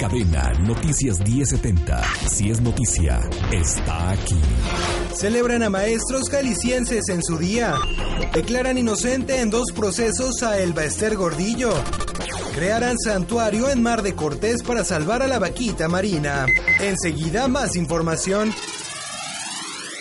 Cadena Noticias 1070. Si es noticia, está aquí. Celebran a maestros jaliscienses en su día. Declaran inocente en dos procesos a Elba Ester Gordillo. Crearán santuario en Mar de Cortés para salvar a la vaquita marina. Enseguida más información.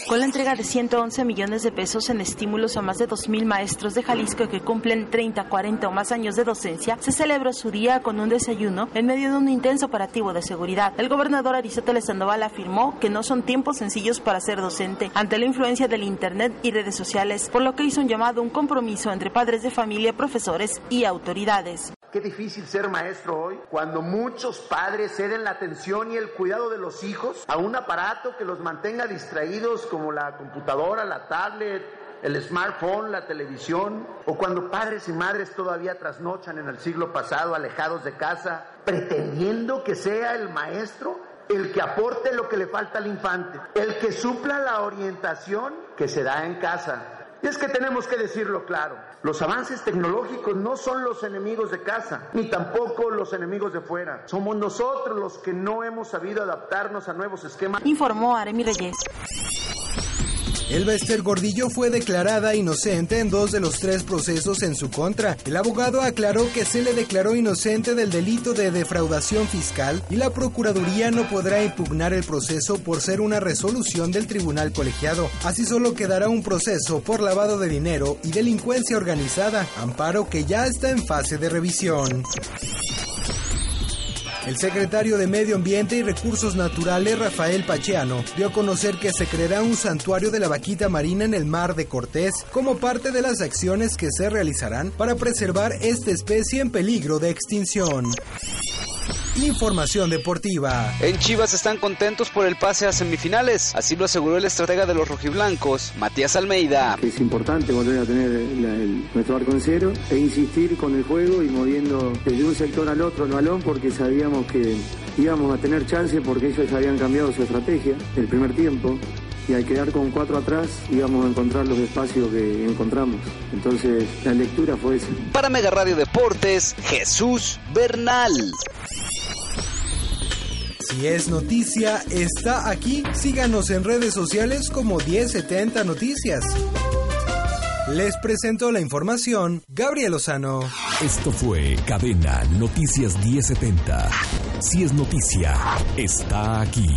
Con la entrega de 111 millones de pesos en estímulos a más de 2.000 maestros de Jalisco que cumplen 30, 40 o más años de docencia, se celebró su día con un desayuno en medio de un intenso operativo de seguridad. El gobernador Aristóteles Sandoval afirmó que no son tiempos sencillos para ser docente ante la influencia del Internet y redes sociales, por lo que hizo un llamado a un compromiso entre padres de familia, profesores y autoridades. Qué difícil ser maestro hoy, cuando muchos padres ceden la atención y el cuidado de los hijos a un aparato que los mantenga distraídos como la computadora, la tablet, el smartphone, la televisión, o cuando padres y madres todavía trasnochan en el siglo pasado alejados de casa, pretendiendo que sea el maestro el que aporte lo que le falta al infante, el que supla la orientación que se da en casa. Y es que tenemos que decirlo claro, los avances tecnológicos no son los enemigos de casa, ni tampoco los enemigos de fuera. Somos nosotros los que no hemos sabido adaptarnos a nuevos esquemas. Informó Aremi Reyes. Elba Ester Gordillo fue declarada inocente en dos de los tres procesos en su contra. El abogado aclaró que se le declaró inocente del delito de defraudación fiscal y la Procuraduría no podrá impugnar el proceso por ser una resolución del tribunal colegiado. Así solo quedará un proceso por lavado de dinero y delincuencia organizada, amparo que ya está en fase de revisión. El secretario de Medio Ambiente y Recursos Naturales, Rafael Pacheano, dio a conocer que se creará un santuario de la vaquita marina en el mar de Cortés como parte de las acciones que se realizarán para preservar esta especie en peligro de extinción. Información deportiva. En Chivas están contentos por el pase a semifinales, así lo aseguró el estratega de los rojiblancos, Matías Almeida. Es importante volver a tener el, el, nuestro arco en cero e insistir con el juego y moviendo desde un sector al otro el balón porque sabíamos que íbamos a tener chance porque ellos habían cambiado su estrategia el primer tiempo y al quedar con cuatro atrás íbamos a encontrar los espacios que encontramos. Entonces la lectura fue esa. Para Mega Radio Deportes, Jesús Bernal. Si es noticia, está aquí. Síganos en redes sociales como 1070 Noticias. Les presento la información, Gabriel Lozano. Esto fue Cadena Noticias 1070. Si es noticia, está aquí.